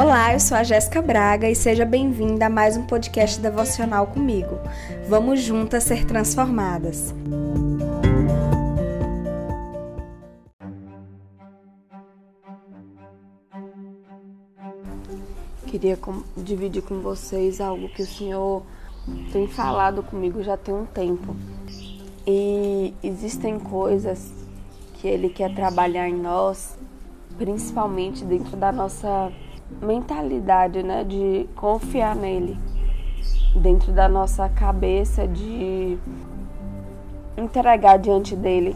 Olá, eu sou a Jéssica Braga e seja bem-vinda a mais um podcast devocional comigo. Vamos juntas ser transformadas. Queria dividir com vocês algo que o Senhor tem falado comigo já tem um tempo. E existem coisas que Ele quer trabalhar em nós, principalmente dentro da nossa mentalidade, né, de confiar nele, dentro da nossa cabeça de entregar diante dele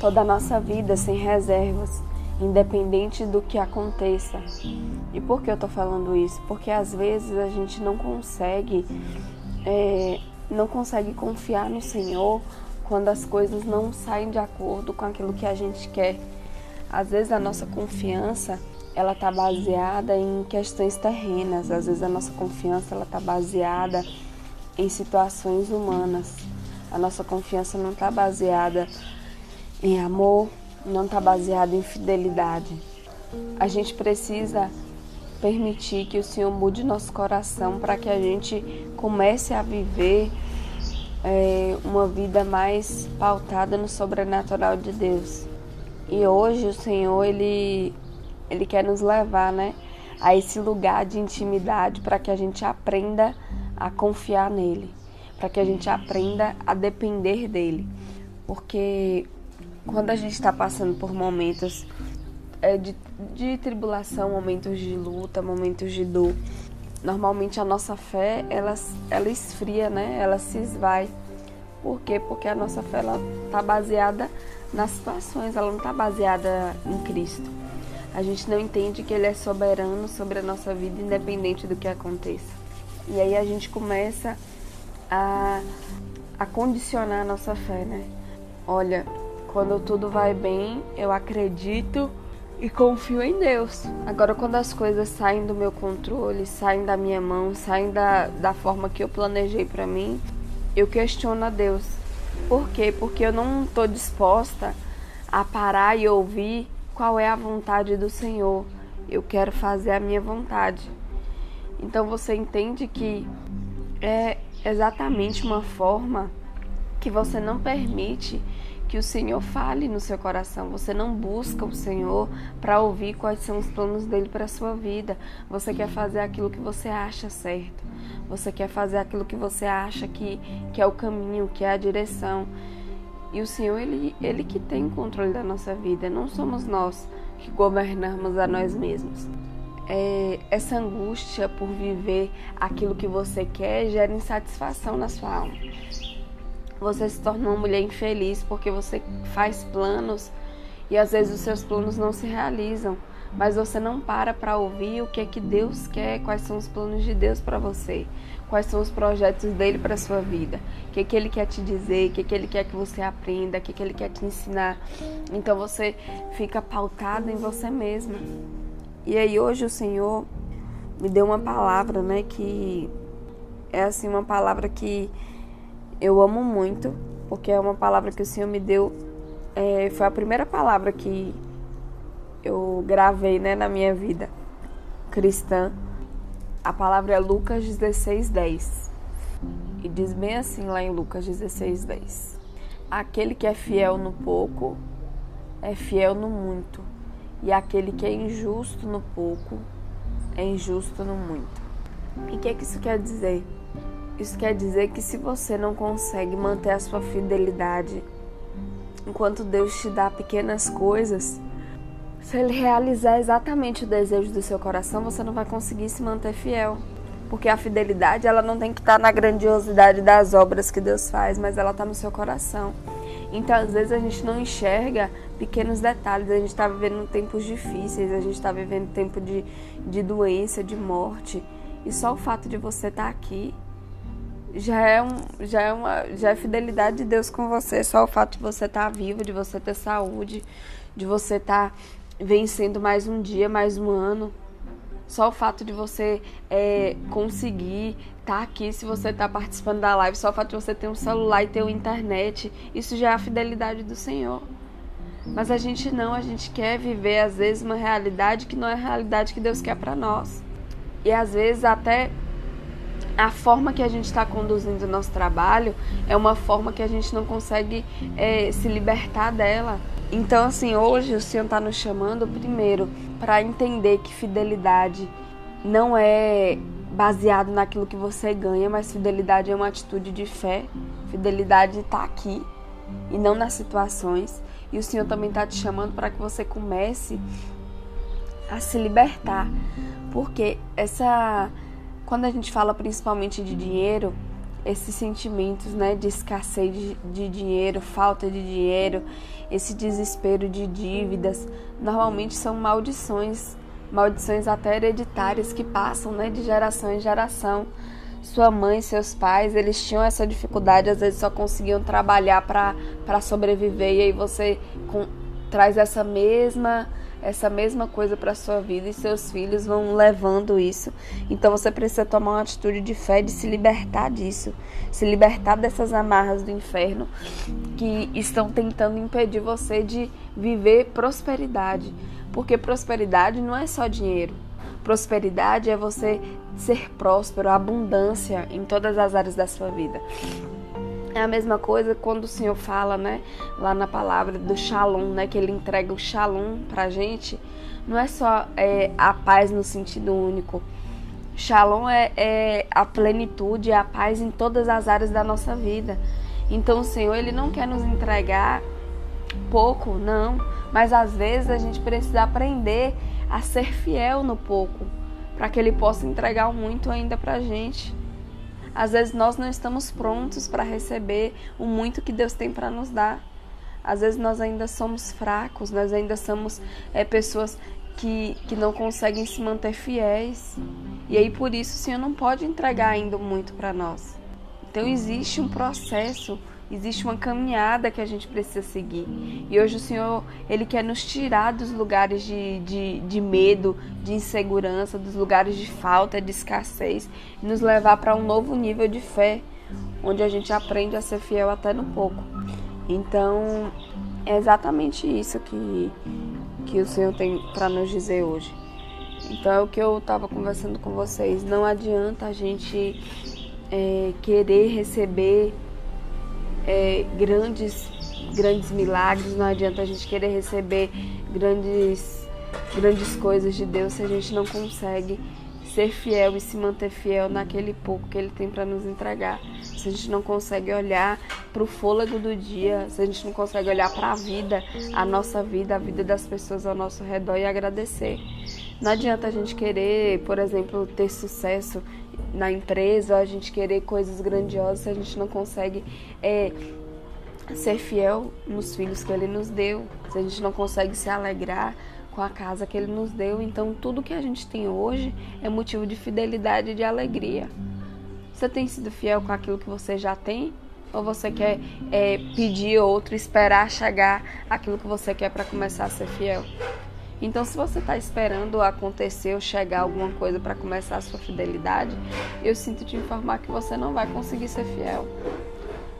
toda a nossa vida sem reservas, independente do que aconteça. E por que eu tô falando isso? Porque às vezes a gente não consegue é, não consegue confiar no Senhor quando as coisas não saem de acordo com aquilo que a gente quer. Às vezes a nossa confiança ela está baseada em questões terrenas. Às vezes a nossa confiança ela está baseada em situações humanas. A nossa confiança não está baseada em amor, não está baseada em fidelidade. A gente precisa permitir que o Senhor mude nosso coração para que a gente comece a viver é, uma vida mais pautada no sobrenatural de Deus. E hoje o Senhor ele ele quer nos levar, né, a esse lugar de intimidade para que a gente aprenda a confiar nele, para que a gente aprenda a depender dele. Porque quando a gente está passando por momentos é, de, de tribulação, momentos de luta, momentos de dor, normalmente a nossa fé ela, ela esfria, né? Ela se esvai. Por quê? Porque a nossa fé ela está baseada nas situações, ela não está baseada em Cristo a gente não entende que Ele é soberano sobre a nossa vida, independente do que aconteça. E aí a gente começa a, a condicionar a nossa fé, né? Olha, quando tudo vai bem, eu acredito e confio em Deus. Agora, quando as coisas saem do meu controle, saem da minha mão, saem da, da forma que eu planejei para mim, eu questiono a Deus. Por quê? Porque eu não estou disposta a parar e ouvir qual é a vontade do Senhor. Eu quero fazer a minha vontade. Então você entende que é exatamente uma forma que você não permite que o Senhor fale no seu coração. Você não busca o Senhor para ouvir quais são os planos dele para a sua vida. Você quer fazer aquilo que você acha certo. Você quer fazer aquilo que você acha que, que é o caminho, que é a direção. E o Senhor, ele, ele que tem o controle da nossa vida, não somos nós que governamos a nós mesmos. É, essa angústia por viver aquilo que você quer gera insatisfação na sua alma. Você se torna uma mulher infeliz porque você faz planos e às vezes os seus planos não se realizam, mas você não para para ouvir o que é que Deus quer, quais são os planos de Deus para você quais são os projetos dele para sua vida, o que, que ele quer te dizer, o que, que ele quer que você aprenda, o que, que ele quer te ensinar. Então você fica pautado em você mesma. E aí hoje o Senhor me deu uma palavra, né, que é assim uma palavra que eu amo muito, porque é uma palavra que o Senhor me deu, é, foi a primeira palavra que eu gravei, né, na minha vida cristã. A palavra é Lucas 16, 10. E diz bem assim lá em Lucas 16, 10. Aquele que é fiel no pouco é fiel no muito, e aquele que é injusto no pouco é injusto no muito. E o que, é que isso quer dizer? Isso quer dizer que se você não consegue manter a sua fidelidade enquanto Deus te dá pequenas coisas, se ele realizar exatamente o desejo do seu coração, você não vai conseguir se manter fiel. Porque a fidelidade, ela não tem que estar na grandiosidade das obras que Deus faz, mas ela está no seu coração. Então, às vezes, a gente não enxerga pequenos detalhes. A gente está vivendo tempos difíceis, a gente está vivendo tempo de, de doença, de morte. E só o fato de você estar tá aqui já é, um, já, é uma, já é fidelidade de Deus com você. Só o fato de você estar tá vivo, de você ter saúde, de você estar tá vencendo mais um dia, mais um ano. Só o fato de você é, conseguir estar tá aqui, se você está participando da live, só o fato de você ter um celular e ter uma internet, isso já é a fidelidade do Senhor. Mas a gente não, a gente quer viver às vezes uma realidade que não é a realidade que Deus quer para nós. E às vezes até a forma que a gente está conduzindo o nosso trabalho é uma forma que a gente não consegue é, se libertar dela. Então, assim, hoje o Senhor está nos chamando primeiro para entender que fidelidade não é baseado naquilo que você ganha, mas fidelidade é uma atitude de fé. Fidelidade está aqui e não nas situações. E o Senhor também está te chamando para que você comece a se libertar, porque essa quando a gente fala principalmente de dinheiro, esses sentimentos né, de escassez de, de, dinheiro, falta de dinheiro, esse desespero de dívidas, normalmente são maldições, maldições até hereditárias que passam né, de geração em geração. Sua mãe, seus pais, eles tinham essa dificuldade, às vezes só conseguiam trabalhar para sobreviver, e aí você com, traz essa mesma essa mesma coisa para sua vida e seus filhos vão levando isso. Então você precisa tomar uma atitude de fé de se libertar disso, se libertar dessas amarras do inferno que estão tentando impedir você de viver prosperidade, porque prosperidade não é só dinheiro. Prosperidade é você ser próspero, abundância em todas as áreas da sua vida. É a mesma coisa quando o Senhor fala, né, lá na palavra do shalom, né, que ele entrega o shalom pra gente. Não é só é, a paz no sentido único. Shalom é, é a plenitude, é a paz em todas as áreas da nossa vida. Então o Senhor, ele não quer nos entregar pouco, não. Mas às vezes a gente precisa aprender a ser fiel no pouco, para que ele possa entregar muito ainda pra gente. Às vezes nós não estamos prontos para receber o muito que Deus tem para nos dar. Às vezes nós ainda somos fracos, nós ainda somos é, pessoas que, que não conseguem se manter fiéis. E aí por isso o Senhor não pode entregar ainda muito para nós. Então existe um processo Existe uma caminhada que a gente precisa seguir. E hoje o Senhor, Ele quer nos tirar dos lugares de, de, de medo, de insegurança, dos lugares de falta, de escassez, e nos levar para um novo nível de fé, onde a gente aprende a ser fiel até no pouco. Então, é exatamente isso que, que o Senhor tem para nos dizer hoje. Então, é o que eu estava conversando com vocês. Não adianta a gente é, querer receber é, grandes, grandes milagres, não adianta a gente querer receber grandes, grandes coisas de Deus se a gente não consegue ser fiel e se manter fiel naquele pouco que Ele tem para nos entregar. Se a gente não consegue olhar para o fôlego do dia, se a gente não consegue olhar para a vida, a nossa vida, a vida das pessoas ao nosso redor e agradecer. Não adianta a gente querer, por exemplo, ter sucesso na empresa, a gente querer coisas grandiosas a gente não consegue é, ser fiel nos filhos que Ele nos deu, se a gente não consegue se alegrar com a casa que Ele nos deu. Então, tudo que a gente tem hoje é motivo de fidelidade e de alegria. Você tem sido fiel com aquilo que você já tem? Ou você quer é, pedir outro, esperar chegar aquilo que você quer para começar a ser fiel? Então, se você está esperando acontecer ou chegar alguma coisa para começar a sua fidelidade, eu sinto te informar que você não vai conseguir ser fiel.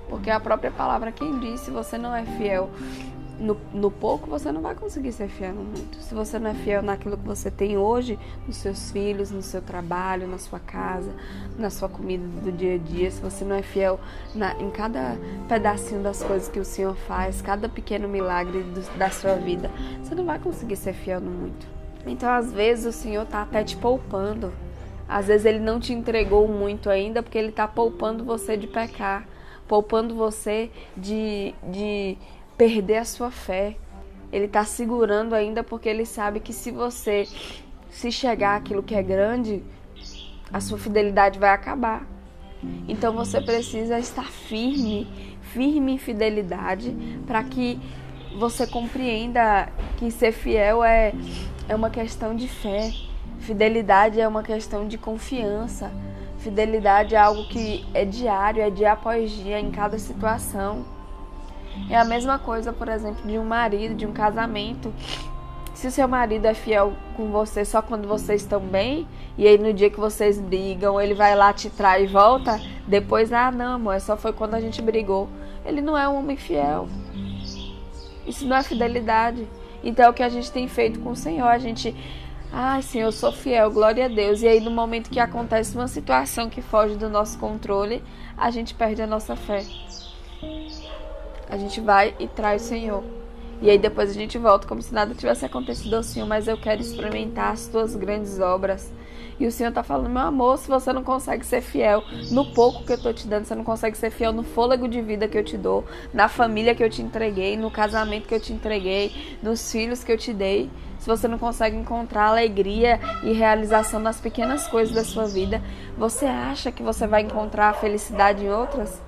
Porque a própria palavra quem diz, se você não é fiel no, no, pouco, você não vai conseguir ser fiel no muito. Se você não é fiel naquilo que você tem hoje, nos seus filhos, no seu trabalho, na sua casa, na sua comida do dia a dia, se você não é fiel na, em cada pedacinho das coisas que o Senhor faz, cada pequeno milagre do, da sua vida, você não vai conseguir ser fiel no muito. Então, às vezes, o Senhor está até te poupando. Às vezes, Ele não te entregou muito ainda porque Ele está poupando você de pecar, poupando você de. de perder a sua fé. Ele está segurando ainda porque ele sabe que se você se chegar aquilo que é grande, a sua fidelidade vai acabar. Então você precisa estar firme, firme em fidelidade, para que você compreenda que ser fiel é, é uma questão de fé, fidelidade é uma questão de confiança, fidelidade é algo que é diário, é dia após dia, em cada situação. É a mesma coisa, por exemplo, de um marido, de um casamento. Se o seu marido é fiel com você só quando vocês estão bem, e aí no dia que vocês brigam, ele vai lá te trai e volta, depois, ah, não, amor, só foi quando a gente brigou. Ele não é um homem fiel. Isso não é fidelidade. Então é o que a gente tem feito com o Senhor. A gente, ai, Senhor, eu sou fiel, glória a Deus. E aí no momento que acontece uma situação que foge do nosso controle, a gente perde a nossa fé. A gente vai e traz o Senhor. E aí depois a gente volta como se nada tivesse acontecido ao Senhor, mas eu quero experimentar as tuas grandes obras. E o Senhor está falando, meu amor, se você não consegue ser fiel no pouco que eu estou te dando, você não consegue ser fiel no fôlego de vida que eu te dou, na família que eu te entreguei, no casamento que eu te entreguei, nos filhos que eu te dei, se você não consegue encontrar alegria e realização nas pequenas coisas da sua vida, você acha que você vai encontrar felicidade em outras?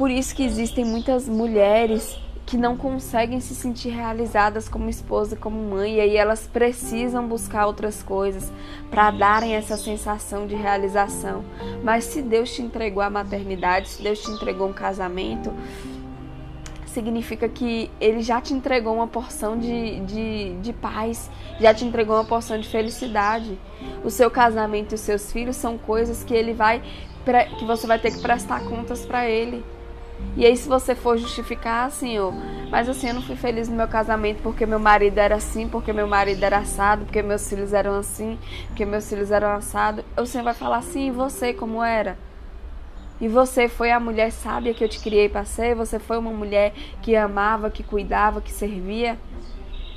Por isso que existem muitas mulheres que não conseguem se sentir realizadas como esposa, como mãe, e aí elas precisam buscar outras coisas para darem essa sensação de realização. Mas se Deus te entregou a maternidade, se Deus te entregou um casamento, significa que Ele já te entregou uma porção de, de, de paz, já te entregou uma porção de felicidade. O seu casamento e os seus filhos são coisas que Ele vai que você vai ter que prestar contas para Ele. E aí, se você for justificar assim, ó, mas assim, eu não fui feliz no meu casamento porque meu marido era assim, porque meu marido era assado, porque meus filhos eram assim, porque meus filhos eram assados, o Senhor vai falar assim, e você como era? E você foi a mulher sábia que eu te criei para ser? Você foi uma mulher que amava, que cuidava, que servia?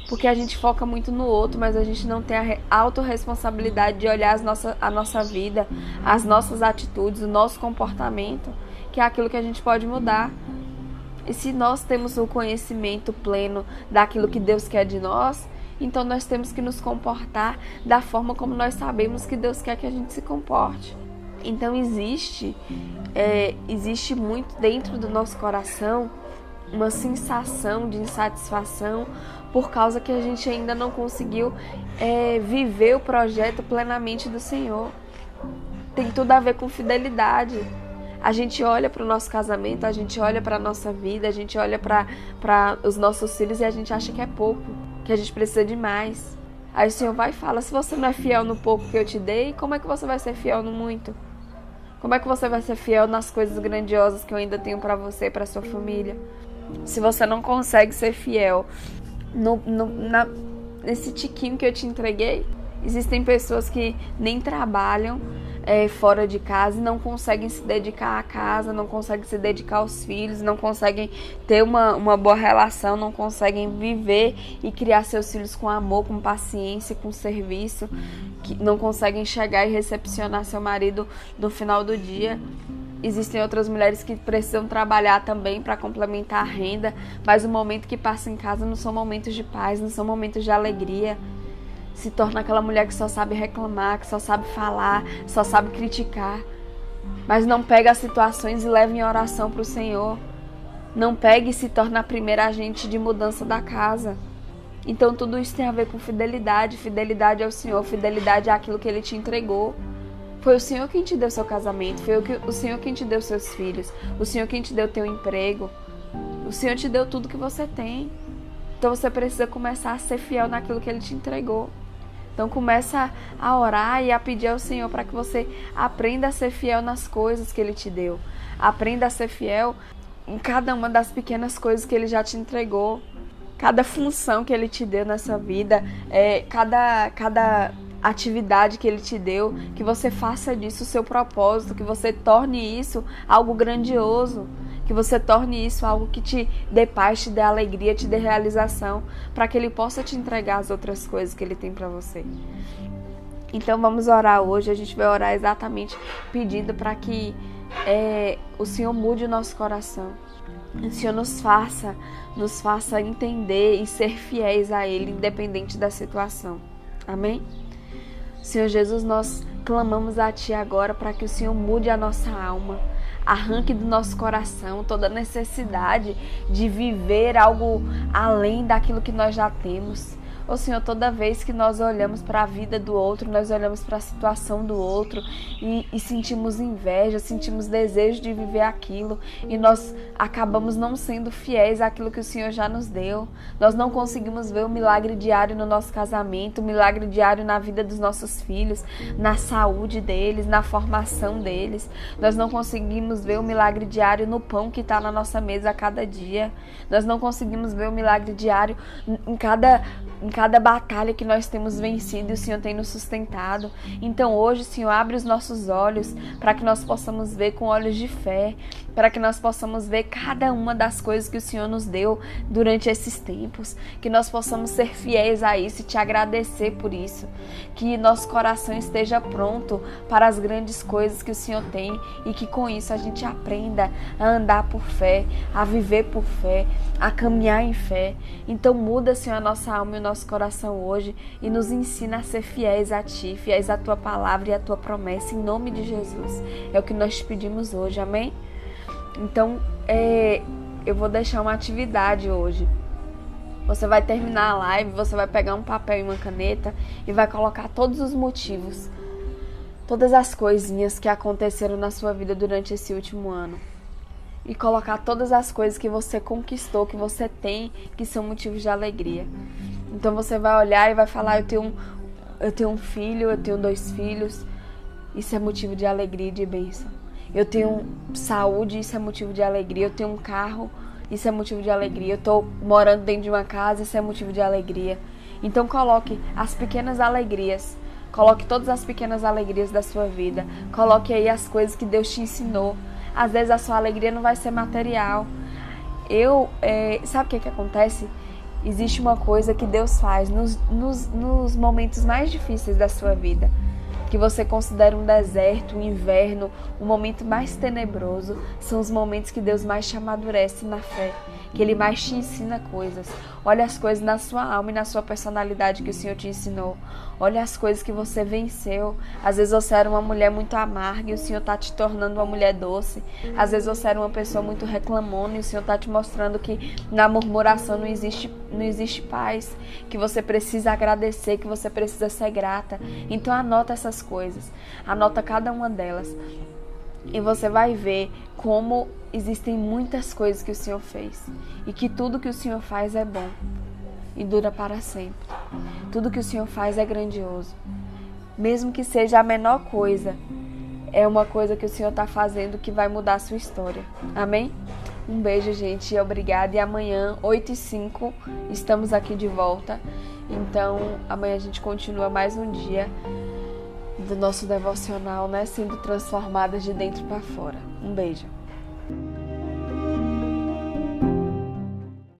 Porque a gente foca muito no outro, mas a gente não tem a autorresponsabilidade de olhar as nossa, a nossa vida, as nossas atitudes, o nosso comportamento que é aquilo que a gente pode mudar. E se nós temos o conhecimento pleno daquilo que Deus quer de nós, então nós temos que nos comportar da forma como nós sabemos que Deus quer que a gente se comporte. Então existe, é, existe muito dentro do nosso coração uma sensação de insatisfação por causa que a gente ainda não conseguiu é, viver o projeto plenamente do Senhor. Tem tudo a ver com fidelidade. A gente olha para o nosso casamento, a gente olha para a nossa vida, a gente olha para os nossos filhos e a gente acha que é pouco, que a gente precisa de mais. Aí o Senhor vai e fala: se você não é fiel no pouco que eu te dei, como é que você vai ser fiel no muito? Como é que você vai ser fiel nas coisas grandiosas que eu ainda tenho para você e para sua família? Se você não consegue ser fiel no, no, na, nesse tiquinho que eu te entreguei, existem pessoas que nem trabalham, é, fora de casa e não conseguem se dedicar à casa, não conseguem se dedicar aos filhos, não conseguem ter uma, uma boa relação, não conseguem viver e criar seus filhos com amor, com paciência, com serviço, que não conseguem chegar e recepcionar seu marido no final do dia. Existem outras mulheres que precisam trabalhar também para complementar a renda, mas o momento que passa em casa não são momentos de paz, não são momentos de alegria se torna aquela mulher que só sabe reclamar, que só sabe falar, só sabe criticar, mas não pega as situações e leva em oração para o Senhor. Não pega e se torna a primeira agente de mudança da casa. Então tudo isso tem a ver com fidelidade. Fidelidade ao Senhor, fidelidade àquilo que Ele te entregou. Foi o Senhor quem te deu seu casamento, foi o Senhor quem te deu seus filhos, o Senhor quem te deu teu emprego. O Senhor te deu tudo que você tem. Então você precisa começar a ser fiel naquilo que Ele te entregou. Então começa a orar e a pedir ao Senhor para que você aprenda a ser fiel nas coisas que Ele te deu. Aprenda a ser fiel em cada uma das pequenas coisas que Ele já te entregou. Cada função que Ele te deu nessa vida, é, cada, cada atividade que Ele te deu, que você faça disso o seu propósito, que você torne isso algo grandioso que você torne isso algo que te dê paz, te dê alegria, te dê realização, para que Ele possa te entregar as outras coisas que Ele tem para você. Então vamos orar hoje. A gente vai orar exatamente pedindo para que é, o Senhor mude o nosso coração. O Senhor nos faça, nos faça entender e ser fiéis a Ele, independente da situação. Amém? Senhor Jesus, nós clamamos a Ti agora para que o Senhor mude a nossa alma arranque do nosso coração toda necessidade de viver algo além daquilo que nós já temos. Ô Senhor, toda vez que nós olhamos para a vida do outro, nós olhamos para a situação do outro e, e, sentimos inveja, sentimos desejo de viver aquilo e nós acabamos não sendo fiéis àquilo que o Senhor já nos deu. Nós não conseguimos ver o milagre diário no nosso casamento, o milagre diário na vida dos nossos filhos, na saúde deles, na formação deles. Nós não conseguimos ver o milagre diário no pão que está na nossa mesa a cada dia. Nós não conseguimos ver o milagre diário em cada em cada batalha que nós temos vencido o Senhor tem nos sustentado. Então hoje, Senhor, abre os nossos olhos para que nós possamos ver com olhos de fé, para que nós possamos ver cada uma das coisas que o Senhor nos deu durante esses tempos, que nós possamos ser fiéis a isso e te agradecer por isso, que nosso coração esteja pronto para as grandes coisas que o Senhor tem e que com isso a gente aprenda a andar por fé, a viver por fé, a caminhar em fé. Então muda, Senhor, a nossa alma e o nosso coração hoje e nos ensina a ser fiéis a Ti, fiéis à Tua palavra e à Tua promessa, em nome de Jesus. É o que nós te pedimos hoje, amém? Então, é, eu vou deixar uma atividade hoje. Você vai terminar a live, você vai pegar um papel e uma caneta e vai colocar todos os motivos, todas as coisinhas que aconteceram na sua vida durante esse último ano. E colocar todas as coisas que você conquistou, que você tem, que são motivos de alegria. Então você vai olhar e vai falar: eu tenho um, eu tenho um filho, eu tenho dois filhos. Isso é motivo de alegria e de bênção. Eu tenho saúde, isso é motivo de alegria. Eu tenho um carro, isso é motivo de alegria. Eu estou morando dentro de uma casa, isso é motivo de alegria. Então coloque as pequenas alegrias. Coloque todas as pequenas alegrias da sua vida. Coloque aí as coisas que Deus te ensinou. Às vezes a sua alegria não vai ser material. Eu, é, sabe o que, que acontece? Existe uma coisa que Deus faz nos, nos, nos momentos mais difíceis da sua vida que você considera um deserto, um inverno, o um momento mais tenebroso, são os momentos que Deus mais te amadurece na fé, que Ele mais te ensina coisas. Olha as coisas na sua alma e na sua personalidade que o Senhor te ensinou. Olha as coisas que você venceu. Às vezes você era uma mulher muito amarga e o Senhor está te tornando uma mulher doce. Às vezes você era uma pessoa muito reclamona e o Senhor está te mostrando que na murmuração não existe, não existe paz, que você precisa agradecer, que você precisa ser grata. Então anota essas coisas. Anota cada uma delas. E você vai ver como existem muitas coisas que o Senhor fez. E que tudo que o Senhor faz é bom e dura para sempre. Tudo que o Senhor faz é grandioso. Mesmo que seja a menor coisa, é uma coisa que o Senhor está fazendo que vai mudar a sua história. Amém? Um beijo, gente. Obrigada. E amanhã, 8 e 5, estamos aqui de volta. Então, amanhã a gente continua mais um dia do nosso devocional, né, sendo transformadas de dentro para fora. Um beijo.